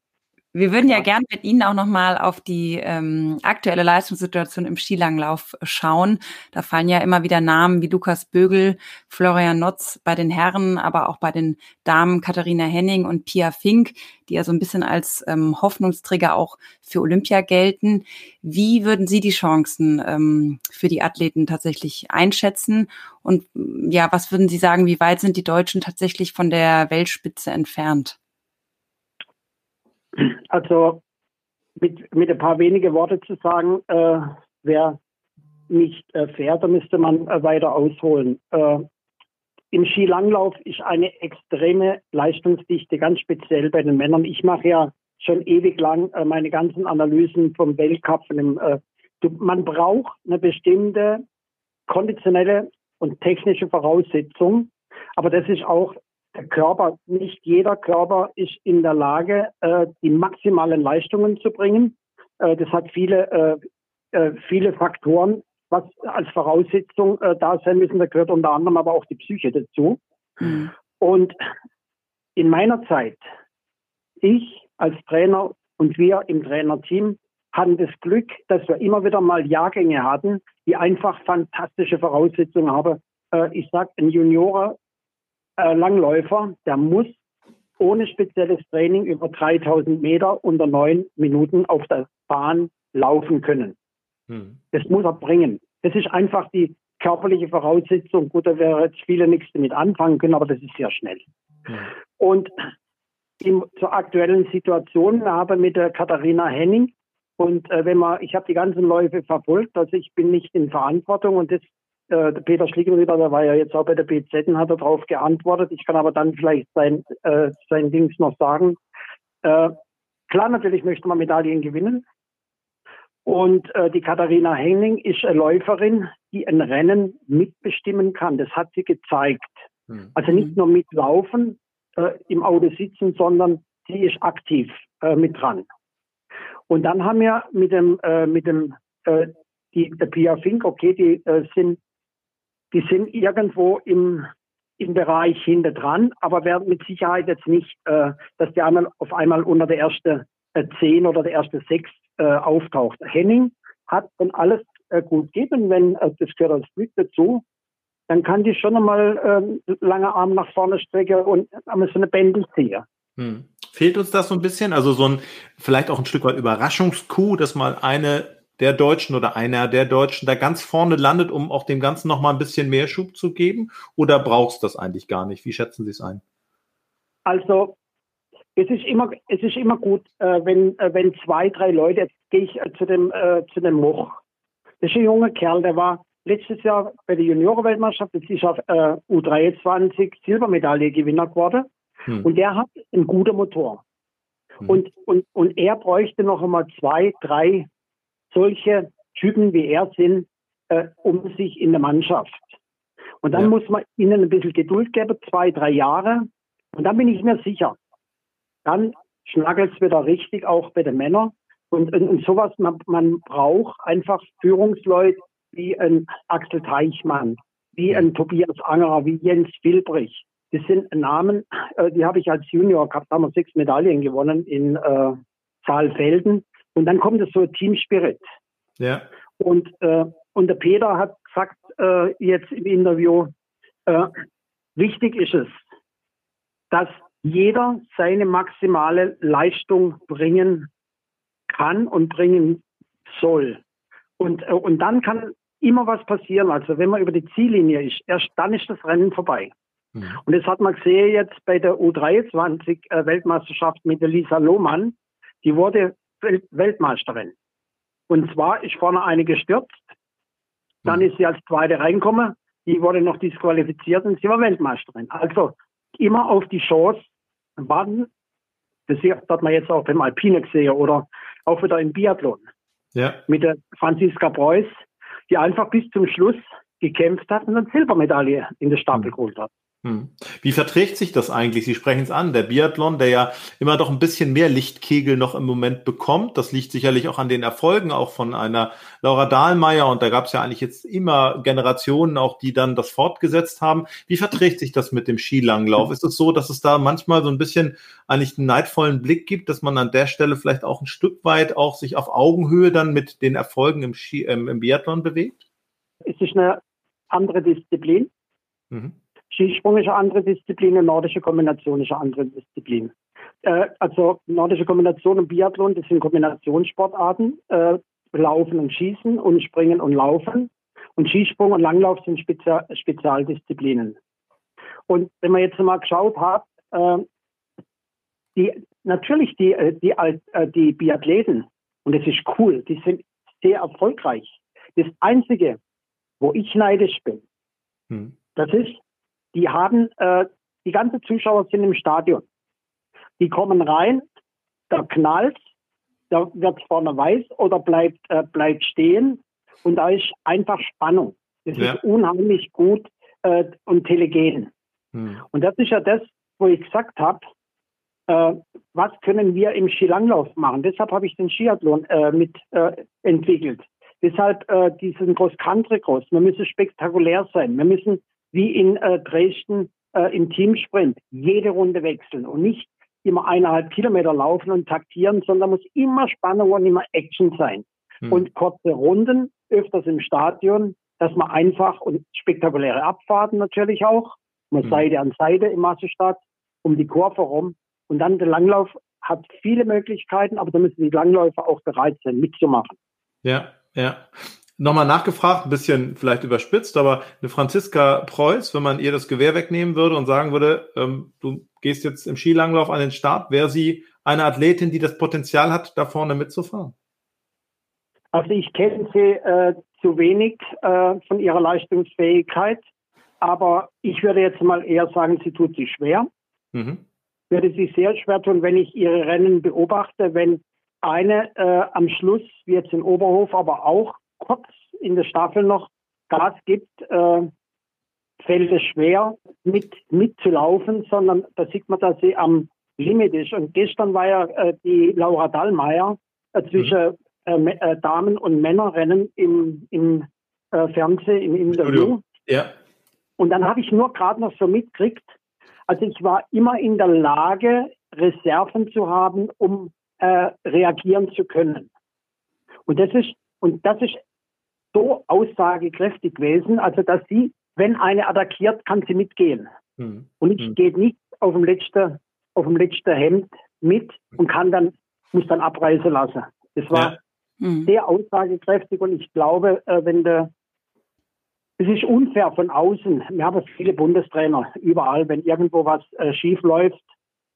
Wir würden ja gern mit Ihnen auch nochmal auf die ähm, aktuelle Leistungssituation im Skilanglauf schauen. Da fallen ja immer wieder Namen wie Lukas Bögel, Florian Notz bei den Herren, aber auch bei den Damen Katharina Henning und Pia Fink, die ja so ein bisschen als ähm, Hoffnungsträger auch für Olympia gelten. Wie würden Sie die Chancen ähm, für die Athleten tatsächlich einschätzen? Und ja, was würden Sie sagen, wie weit sind die Deutschen tatsächlich von der Weltspitze entfernt? Also mit, mit ein paar wenige Worte zu sagen, äh, wäre nicht äh, fair, da müsste man äh, weiter ausholen. Äh, Im Skilanglauf ist eine extreme Leistungsdichte, ganz speziell bei den Männern. Ich mache ja schon ewig lang äh, meine ganzen Analysen vom Weltcup. Dem, äh, du, man braucht eine bestimmte konditionelle und technische Voraussetzung, aber das ist auch der Körper, nicht jeder Körper ist in der Lage, äh, die maximalen Leistungen zu bringen. Äh, das hat viele, äh, äh viele Faktoren, was als Voraussetzung äh, da sein müssen. Da gehört unter anderem aber auch die Psyche dazu. Mhm. Und in meiner Zeit, ich als Trainer und wir im Trainerteam hatten das Glück, dass wir immer wieder mal Jahrgänge hatten, die einfach fantastische Voraussetzungen haben. Äh, ich sage, ein Juniorer äh, Langläufer, der muss ohne spezielles Training über 3000 Meter unter neun Minuten auf der Bahn laufen können. Hm. Das muss er bringen. Das ist einfach die körperliche Voraussetzung. Gut, da wäre jetzt viele nichts damit anfangen können, aber das ist sehr schnell. Hm. Und in, zur aktuellen Situation habe mit der Katharina Henning und äh, wenn man, ich habe die ganzen Läufe verfolgt, also ich bin nicht in Verantwortung und das, äh, der Peter Schlickenrieder, der war ja jetzt auch bei der BZ und hat darauf geantwortet. Ich kann aber dann vielleicht sein, äh, sein Dings noch sagen. Äh, klar, natürlich möchte man Medaillen gewinnen. Und äh, die Katharina Henning ist eine Läuferin, die ein Rennen mitbestimmen kann. Das hat sie gezeigt. Mhm. Also nicht nur mitlaufen, äh, im Auto sitzen, sondern sie ist aktiv äh, mit dran. Und dann haben wir mit dem, äh, mit dem, äh, die, der Pia Fink, okay, die äh, sind, die sind irgendwo im, im Bereich hinter dran, aber werden mit Sicherheit jetzt nicht, äh, dass die einmal auf einmal unter der erste äh, zehn oder der erste sechs äh, auftaucht. Henning hat dann alles äh, gut gegeben, wenn äh, das gehört als Glück dazu, dann kann die schon einmal äh, lange Arm nach vorne strecken und einmal so eine Bändel ziehen. Hm. Fehlt uns das so ein bisschen? Also so ein, vielleicht auch ein Stück weit Überraschungskuh, dass mal eine der Deutschen oder einer der Deutschen da ganz vorne landet, um auch dem Ganzen noch mal ein bisschen mehr Schub zu geben? Oder brauchst du das eigentlich gar nicht? Wie schätzen Sie es ein? Also, es ist immer, es ist immer gut, äh, wenn, äh, wenn zwei, drei Leute, jetzt gehe ich äh, zu dem, zu dem Moch. Das ist ein junger Kerl, der war letztes Jahr bei der Juniorenweltmeisterschaft, jetzt ist er äh, U23 Silbermedaille-Gewinner geworden. Hm. Und der hat einen guten Motor. Hm. Und, und, und er bräuchte noch einmal zwei, drei solche Typen, wie er sind, äh, um sich in der Mannschaft. Und dann ja. muss man ihnen ein bisschen Geduld geben, zwei, drei Jahre. Und dann bin ich mir sicher, dann schnackelt es wieder richtig, auch bei den Männern. Und, und, und sowas, man, man braucht einfach Führungsleute wie ein Axel Teichmann, wie ein Tobias Angerer, wie Jens Wilbrich. Das sind Namen, äh, die habe ich als Junior gehabt, da haben wir sechs Medaillen gewonnen in äh, Saalfelden. Und dann kommt es so Team Spirit. Ja. Und, äh, und der Peter hat gesagt äh, jetzt im Interview, äh, wichtig ist es, dass jeder seine maximale Leistung bringen kann und bringen soll. Und, äh, und dann kann immer was passieren. Also wenn man über die Ziellinie ist, erst dann ist das Rennen vorbei. Mhm. Und das hat man gesehen jetzt bei der U23 äh, Weltmeisterschaft mit der Lisa Lohmann. Die wurde Weltmeisterin. Und zwar ist vorne eine gestürzt. Dann mhm. ist sie als Zweite reingekommen. Die wurde noch disqualifiziert und sie war Weltmeisterin. Also immer auf die Chance warten. Das hat man jetzt auch beim Alpine gesehen oder auch wieder im Biathlon. Ja. Mit der Franziska Preuß, die einfach bis zum Schluss gekämpft hat und eine Silbermedaille in der Stapel mhm. geholt hat. Hm. Wie verträgt sich das eigentlich? Sie sprechen es an, der Biathlon, der ja immer doch ein bisschen mehr Lichtkegel noch im Moment bekommt. Das liegt sicherlich auch an den Erfolgen, auch von einer Laura Dahlmeier. Und da gab es ja eigentlich jetzt immer Generationen auch, die dann das fortgesetzt haben. Wie verträgt sich das mit dem Skilanglauf? Ist es so, dass es da manchmal so ein bisschen eigentlich einen neidvollen Blick gibt, dass man an der Stelle vielleicht auch ein Stück weit auch sich auf Augenhöhe dann mit den Erfolgen im, Ski, ähm, im Biathlon bewegt? Es ist eine andere Disziplin. Mhm. Skisprung ist eine andere Disziplin und nordische Kombination ist eine andere Disziplin. Äh, also nordische Kombination und Biathlon, das sind Kombinationssportarten, äh, Laufen und Schießen und Springen und Laufen. Und Skisprung und Langlauf sind Spezial Spezialdisziplinen. Und wenn man jetzt mal geschaut hat, äh, die, natürlich die, äh, die, äh, die Biathleten, und das ist cool, die sind sehr erfolgreich. Das Einzige, wo ich neidisch bin, hm. das ist, die haben, äh, die ganzen Zuschauer sind im Stadion. Die kommen rein, da knallt, da wird vorne weiß oder bleibt, äh, bleibt stehen und da ist einfach Spannung. Das ja. ist unheimlich gut äh, und telegen. Hm. Und das ist ja das, wo ich gesagt habe, äh, was können wir im Skilanglauf machen? Deshalb habe ich den Skiathlon äh, mit äh, entwickelt. Deshalb äh, diesen Cross-Country-Cross. Wir müssen spektakulär sein. Wir müssen wie in äh, Dresden äh, im Teamsprint jede Runde wechseln und nicht immer eineinhalb Kilometer laufen und taktieren, sondern muss immer Spannung und immer Action sein. Hm. Und kurze Runden, öfters im Stadion, dass man einfach und spektakuläre Abfahrten natürlich auch, man hm. Seite an Seite im Massestadt, um die Kurve rum. Und dann der Langlauf hat viele Möglichkeiten, aber da müssen die Langläufer auch bereit sein, mitzumachen. Ja, ja. Nochmal nachgefragt, ein bisschen vielleicht überspitzt, aber eine Franziska Preuß, wenn man ihr das Gewehr wegnehmen würde und sagen würde, ähm, du gehst jetzt im Skilanglauf an den Start, wäre sie eine Athletin, die das Potenzial hat, da vorne mitzufahren? Also ich kenne sie äh, zu wenig äh, von ihrer Leistungsfähigkeit, aber ich würde jetzt mal eher sagen, sie tut sich schwer. Mhm. Würde sie sehr schwer tun, wenn ich ihre Rennen beobachte, wenn eine äh, am Schluss, wie jetzt in Oberhof, aber auch kurz in der Staffel noch Gas gibt, äh, fällt es schwer, mit, mitzulaufen, sondern da sieht man, dass sie am Limit ist. Und gestern war ja äh, die Laura Dallmeier äh, zwischen mhm. äh, äh Damen- und Männerrennen im, im äh, Fernsehen, im Interview. Ja. Und dann habe ich nur gerade noch so mitgekriegt, also ich war immer in der Lage, Reserven zu haben, um äh, reagieren zu können. Und das ist und das ist so aussagekräftig gewesen, also dass sie, wenn eine attackiert, kann sie mitgehen. Mhm. Und ich mhm. gehe nicht auf dem letzten, auf dem letzten Hemd mit und kann dann, muss dann abreißen lassen. Das war ja. mhm. sehr aussagekräftig und ich glaube, äh, wenn der, es ist unfair von außen. Wir haben viele Bundestrainer überall, wenn irgendwo was äh, schief läuft.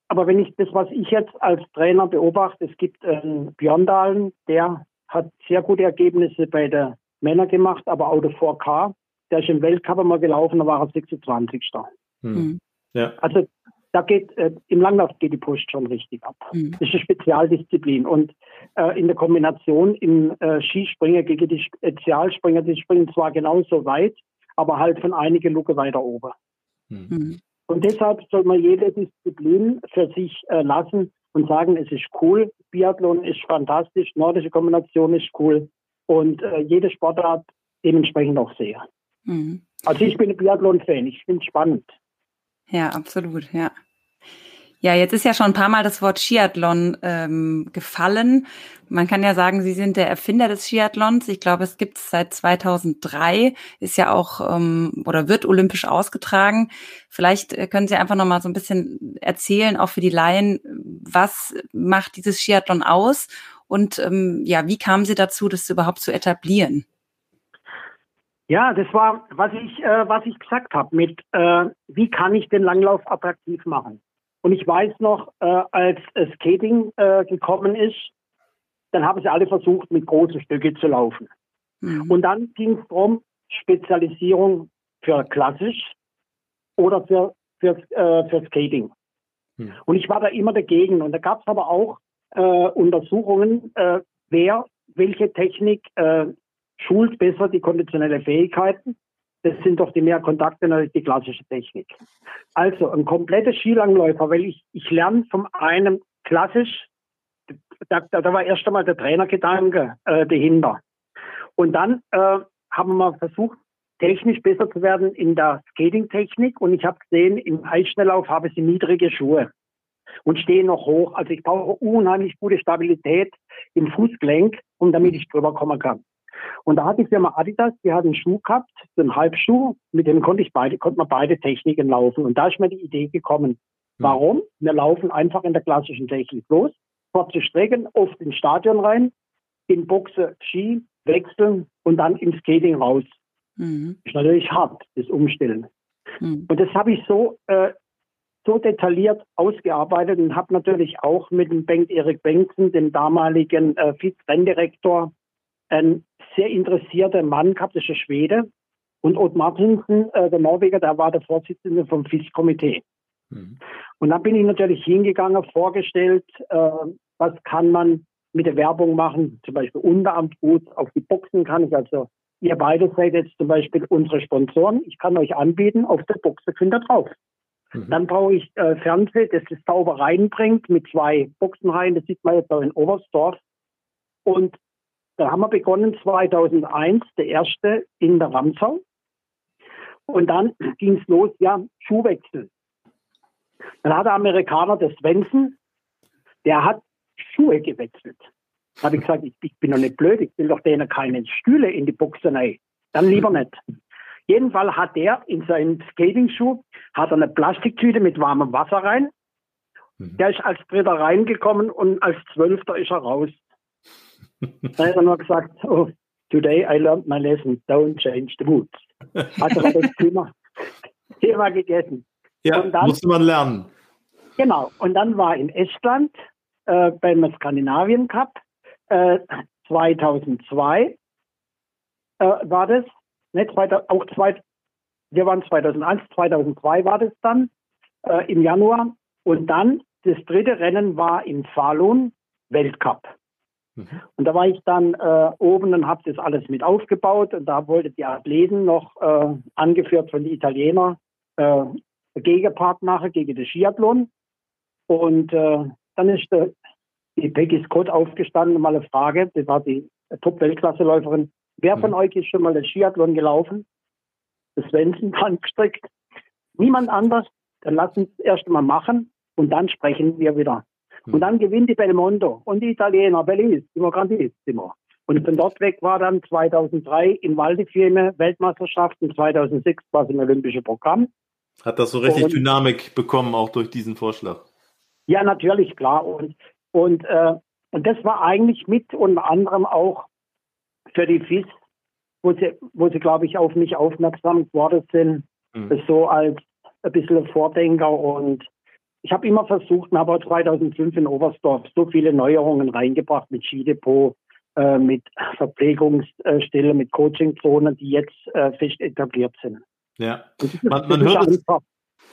Aber wenn ich das, was ich jetzt als Trainer beobachte, es gibt einen Björndalen, der hat sehr gute Ergebnisse bei der Männer gemacht, aber auch der 4K, der ist im Weltcup einmal gelaufen, da war er 26. Hm. hm. Ja. Also da geht äh, im Langlauf geht die Post schon richtig ab. Mhm. Das ist eine Spezialdisziplin und äh, in der Kombination im äh, Skispringer gegen die Spezialspringer, die springen zwar genauso weit, aber halt von einigen Lucke weiter oben. Mhm. Und deshalb soll man jede Disziplin für sich äh, lassen und sagen, es ist cool, Biathlon ist fantastisch, nordische Kombination ist cool und äh, jede Sportart dementsprechend auch sehr. Mhm. Also ich bin ein Biathlon-Fan, ich finde es spannend. Ja, absolut, ja. Ja, jetzt ist ja schon ein paar Mal das Wort Skiathlon ähm, gefallen. Man kann ja sagen, Sie sind der Erfinder des Skiathlons. Ich glaube, es gibt es seit 2003, ist ja auch ähm, oder wird olympisch ausgetragen. Vielleicht äh, können Sie einfach noch mal so ein bisschen erzählen, auch für die Laien, was macht dieses Skiathlon aus und ähm, ja, wie kamen Sie dazu, das überhaupt zu etablieren? Ja, das war, was ich, äh, was ich gesagt habe, mit äh, wie kann ich den Langlauf attraktiv machen? Und ich weiß noch, äh, als Skating äh, gekommen ist, dann haben sie alle versucht, mit großen Stücke zu laufen. Mhm. Und dann ging es darum, Spezialisierung für klassisch oder für, für, äh, für Skating. Mhm. Und ich war da immer dagegen. Und da gab es aber auch äh, Untersuchungen, äh, wer welche Technik äh, schult besser die konditionelle Fähigkeiten das sind doch die mehr Kontakte als die klassische Technik. Also ein kompletter Skilangläufer, weil ich, ich lerne vom einen klassisch, da, da war erst einmal der Trainergedanke äh, dahinter. Und dann äh, haben wir versucht, technisch besser zu werden in der Skating-Technik. Und ich habe gesehen, im Eisschnelllauf habe sie niedrige Schuhe und stehe noch hoch. Also ich brauche unheimlich gute Stabilität im Fußgelenk, um damit ich drüber kommen kann. Und da hat die Firma Adidas, die hat einen Schuh gehabt, so einen Halbschuh, mit dem konnte ich beide, konnte man beide Techniken laufen. Und da ist mir die Idee gekommen. Hm. Warum? Wir laufen einfach in der klassischen Technik los, kurze Strecken, oft ins Stadion rein, in Boxe, Ski, wechseln und dann im Skating raus. Mhm. Ist natürlich hart, das Umstellen. Mhm. Und das habe ich so, äh, so detailliert ausgearbeitet und habe natürlich auch mit dem Bengt Erik Bengtsen, dem damaligen äh, Vize-Renndirektor, ein sehr interessierter Mann gehabt, das ist ein Schwede. Und Odd Martinsen, äh, der Norweger, der war der Vorsitzende vom FIS-Komitee. Mhm. Und dann bin ich natürlich hingegangen, vorgestellt, äh, was kann man mit der Werbung machen, zum Beispiel Unteramt gut, auf die Boxen kann ich also, ihr beide seid jetzt zum Beispiel unsere Sponsoren, ich kann euch anbieten, auf der Boxe könnt ihr drauf. Mhm. Dann brauche ich äh, Fernsehen, das das sauber reinbringt mit zwei Boxenreihen, das sieht man jetzt auch in Oberstdorf. Und da haben wir begonnen 2001, der erste in der Ramsau. Und dann ging es los, ja, Schuhwechsel. Dann hat der Amerikaner, der Svensson, der hat Schuhe gewechselt. Da habe ich gesagt, ich, ich, bin doch nicht blöd, ich will doch denen keine Stühle in die Buchse rein. Dann lieber nicht. Jedenfalls hat er in seinen Skating-Schuh hat er eine Plastiktüte mit warmem Wasser rein. Mhm. Der ist als Dritter reingekommen und als Zwölfter ist er raus. Da hat er nur gesagt, oh, today I learned my lesson, don't change the boots. Hat er das Thema, Thema gegessen. Ja, dann, musste man lernen. Genau. Und dann war in Estland äh, beim Skandinavien Cup äh, 2002 äh, war das, ne, zweiter, auch zwei, wir waren 2001, 2002 war das dann äh, im Januar. Und dann das dritte Rennen war in Falun, Weltcup. Mhm. Und da war ich dann äh, oben und habe das alles mit aufgebaut. Und da wollte die Athleten noch, äh, angeführt von den Italienern, äh, Gegenpart nachher gegen den Skiathlon. Und äh, dann ist die Peggy Scott aufgestanden und mal eine Frage, das war die Top-Weltklasseläuferin. Wer von mhm. euch ist schon mal den Skiathlon gelaufen? Das Svensson [laughs] dran gestrickt. Niemand anders. Dann lass uns erst mal machen und dann sprechen wir wieder. Und dann gewinnt die Belmondo und die Italiener, bellissimo, grandissimo. Und von dort weg war dann 2003 in Waldefilme Weltmeisterschaft und 2006 war es im Olympischen Programm. Hat das so richtig und, Dynamik bekommen, auch durch diesen Vorschlag? Ja, natürlich, klar. Und, und, äh, und das war eigentlich mit unter anderem auch für die FIS, wo sie, wo sie glaube ich, auf mich aufmerksam geworden sind, mhm. so als ein bisschen Vordenker. Und ich habe immer versucht, habe auch 2005 in Oberstdorf so viele Neuerungen reingebracht mit Skidepot, äh, mit Verpflegungsstelle, mit Coachingzonen, die jetzt äh, fest etabliert sind. Ja, man, man hört es,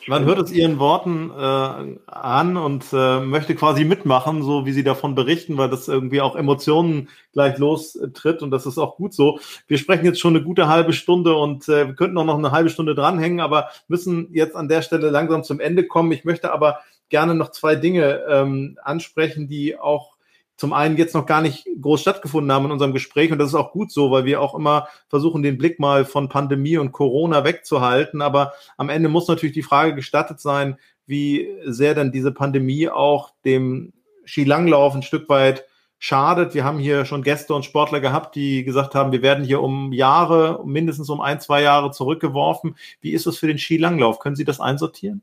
man hört es Ihren Worten äh, an und äh, möchte quasi mitmachen, so wie Sie davon berichten, weil das irgendwie auch Emotionen gleich lostritt und das ist auch gut so. Wir sprechen jetzt schon eine gute halbe Stunde und äh, wir könnten auch noch eine halbe Stunde dranhängen, aber müssen jetzt an der Stelle langsam zum Ende kommen. Ich möchte aber gerne noch zwei Dinge ähm, ansprechen, die auch zum einen jetzt noch gar nicht groß stattgefunden haben in unserem Gespräch. Und das ist auch gut so, weil wir auch immer versuchen, den Blick mal von Pandemie und Corona wegzuhalten. Aber am Ende muss natürlich die Frage gestattet sein, wie sehr denn diese Pandemie auch dem Skilanglauf ein Stück weit schadet. Wir haben hier schon Gäste und Sportler gehabt, die gesagt haben, wir werden hier um Jahre, mindestens um ein, zwei Jahre zurückgeworfen. Wie ist es für den Skilanglauf? Können Sie das einsortieren?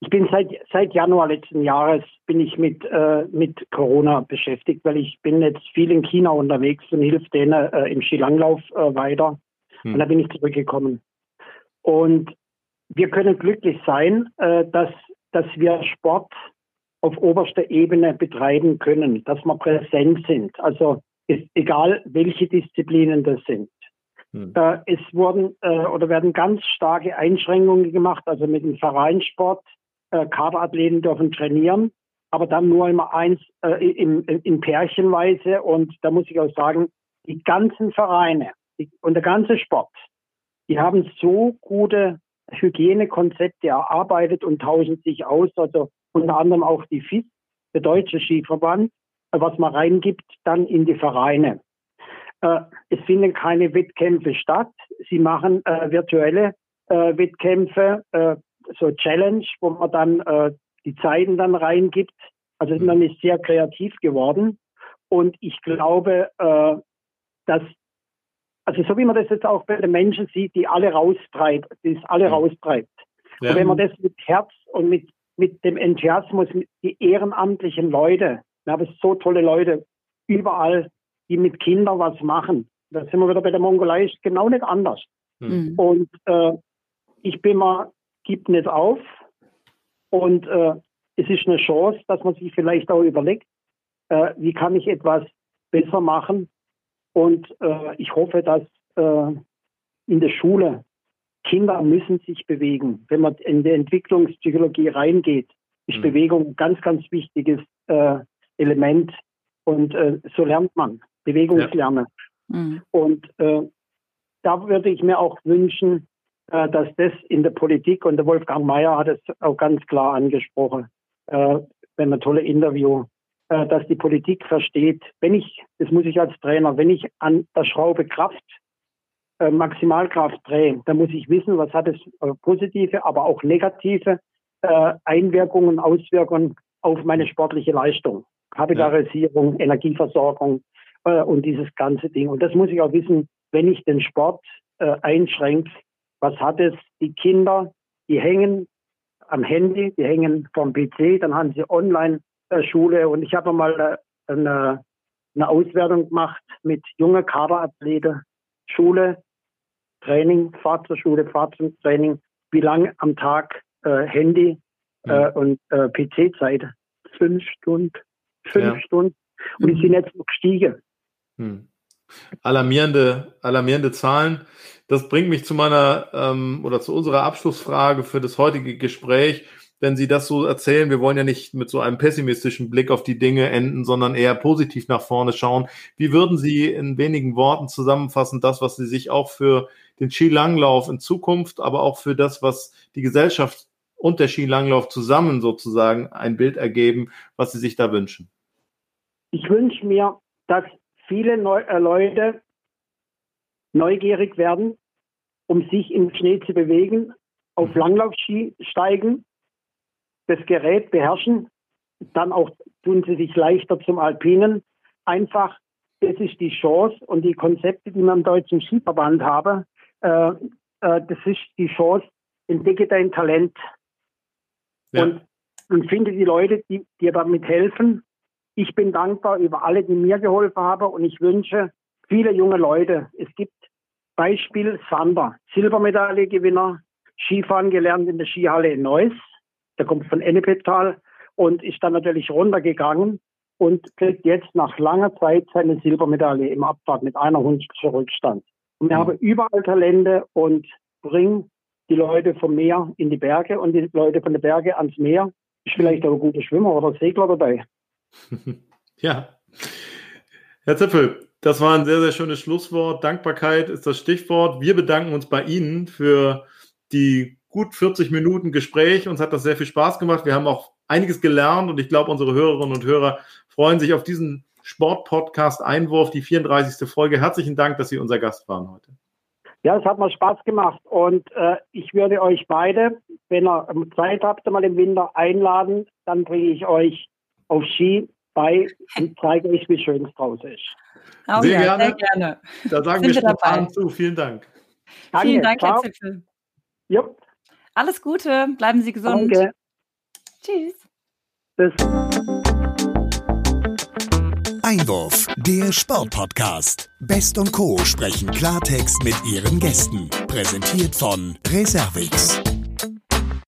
Ich bin seit, seit Januar letzten Jahres bin ich mit, äh, mit Corona beschäftigt, weil ich bin jetzt viel in China unterwegs und hilf denen äh, im Skilanglauf äh, weiter. Hm. Und da bin ich zurückgekommen. Und wir können glücklich sein, äh, dass, dass wir Sport auf oberster Ebene betreiben können, dass wir präsent sind. Also ist egal, welche Disziplinen das sind. Hm. Äh, es wurden äh, oder werden ganz starke Einschränkungen gemacht, also mit dem Vereinssport Kaderathleten dürfen trainieren, aber dann nur immer eins äh, in, in Pärchenweise. Und da muss ich auch sagen, die ganzen Vereine die, und der ganze Sport, die haben so gute Hygienekonzepte erarbeitet und tauschen sich aus. Also unter anderem auch die FIS, der Deutsche Skiverband, was man reingibt, dann in die Vereine. Äh, es finden keine Wettkämpfe statt. Sie machen äh, virtuelle äh, Wettkämpfe, äh, so Challenge, wo man dann äh, die Zeiten dann reingibt. Also mhm. man ist sehr kreativ geworden. Und ich glaube, äh, dass, also so wie man das jetzt auch bei den Menschen sieht, die alle raustreibt, die es alle mhm. raustreibt. Ja. Und wenn man das mit Herz und mit, mit dem Enthusiasmus, mit die ehrenamtlichen Leute, wir haben so tolle Leute überall, die mit Kindern was machen. Da sind wir wieder bei der Mongolei, ist genau nicht anders. Mhm. Und äh, ich bin mal gibt nicht auf. Und äh, es ist eine Chance, dass man sich vielleicht auch überlegt, äh, wie kann ich etwas besser machen. Und äh, ich hoffe, dass äh, in der Schule Kinder müssen sich bewegen. Wenn man in die Entwicklungspsychologie reingeht, ist mhm. Bewegung ein ganz, ganz wichtiges äh, Element. Und äh, so lernt man Bewegungslernen. Ja. Mhm. Und da würde ich mir auch wünschen, äh, dass das in der Politik, und der Wolfgang Mayer hat es auch ganz klar angesprochen, äh, wenn ein tolles Interview, äh, dass die Politik versteht, wenn ich, das muss ich als Trainer, wenn ich an der Schraube Kraft äh, Maximalkraft drehe, dann muss ich wissen, was hat es äh, positive, aber auch negative äh, Einwirkungen, Auswirkungen auf meine sportliche Leistung. Kapitalisierung. Energieversorgung äh, und dieses ganze Ding. Und das muss ich auch wissen, wenn ich den Sport äh, einschränke, was hat es? Die Kinder, die hängen am Handy, die hängen vom PC, dann haben sie Online-Schule. Und ich habe mal eine, eine Auswertung gemacht mit jungen Kaderathleten, Schule, Training, Fahrt zur Schule, Fahrt zum Training, wie lange am Tag äh, Handy äh, mhm. und äh, PC-Zeit? Fünf Stunden. Fünf ja. Stunden. Und die sind jetzt noch gestiegen. Hm. Alarmierende, alarmierende Zahlen. Das bringt mich zu meiner ähm, oder zu unserer Abschlussfrage für das heutige Gespräch. Wenn Sie das so erzählen, wir wollen ja nicht mit so einem pessimistischen Blick auf die Dinge enden, sondern eher positiv nach vorne schauen. Wie würden Sie in wenigen Worten zusammenfassen, das, was Sie sich auch für den Skilanglauf in Zukunft, aber auch für das, was die Gesellschaft und der Skilanglauf zusammen sozusagen ein Bild ergeben, was Sie sich da wünschen? Ich wünsche mir, dass viele Neu äh, Leute neugierig werden, um sich im Schnee zu bewegen, auf mhm. Langlaufski steigen, das Gerät beherrschen, dann auch tun sie sich leichter zum Alpinen. Einfach, das ist die Chance und die Konzepte, die man im Deutschen Skiverband habe, äh, äh, das ist die Chance, entdecke dein Talent. Ja. Und, und finde die Leute, die dir damit helfen. Ich bin dankbar über alle, die mir geholfen haben und ich wünsche viele junge Leute. Es gibt Beispiel Sander, Silbermedaillegewinner, Skifahren gelernt in der Skihalle in Neuss. Der kommt von Ennepetal und ist dann natürlich runtergegangen und kriegt jetzt nach langer Zeit seine Silbermedaille im Abfahrt mit einer Hundertstel Rückstand. Und wir mhm. haben überall Talente und bringen die Leute vom Meer in die Berge und die Leute von den Berge ans Meer. Ist vielleicht auch ein guter Schwimmer oder Segler dabei. [laughs] ja. Herr Zipfel, das war ein sehr, sehr schönes Schlusswort. Dankbarkeit ist das Stichwort. Wir bedanken uns bei Ihnen für die gut 40 Minuten Gespräch. Uns hat das sehr viel Spaß gemacht. Wir haben auch einiges gelernt und ich glaube, unsere Hörerinnen und Hörer freuen sich auf diesen Sportpodcast Einwurf, die 34. Folge. Herzlichen Dank, dass Sie unser Gast waren heute. Ja, es hat mir Spaß gemacht und äh, ich würde euch beide, wenn ihr Zeit habt, mal im Winter einladen, dann bringe ich euch auf Ski bei [laughs] und zeige euch, wie schön es draußen ist. Oh, sehr, ja, gerne. sehr gerne. Da sagen Sind wir spontan zu. Vielen Dank. Danke, Vielen Dank, Herr Zipfel. Jupp. Alles Gute, bleiben Sie gesund. Danke. Tschüss. Bis. Einwurf, der Sportpodcast. Best und Co. sprechen Klartext mit ihren Gästen. Präsentiert von Reservix.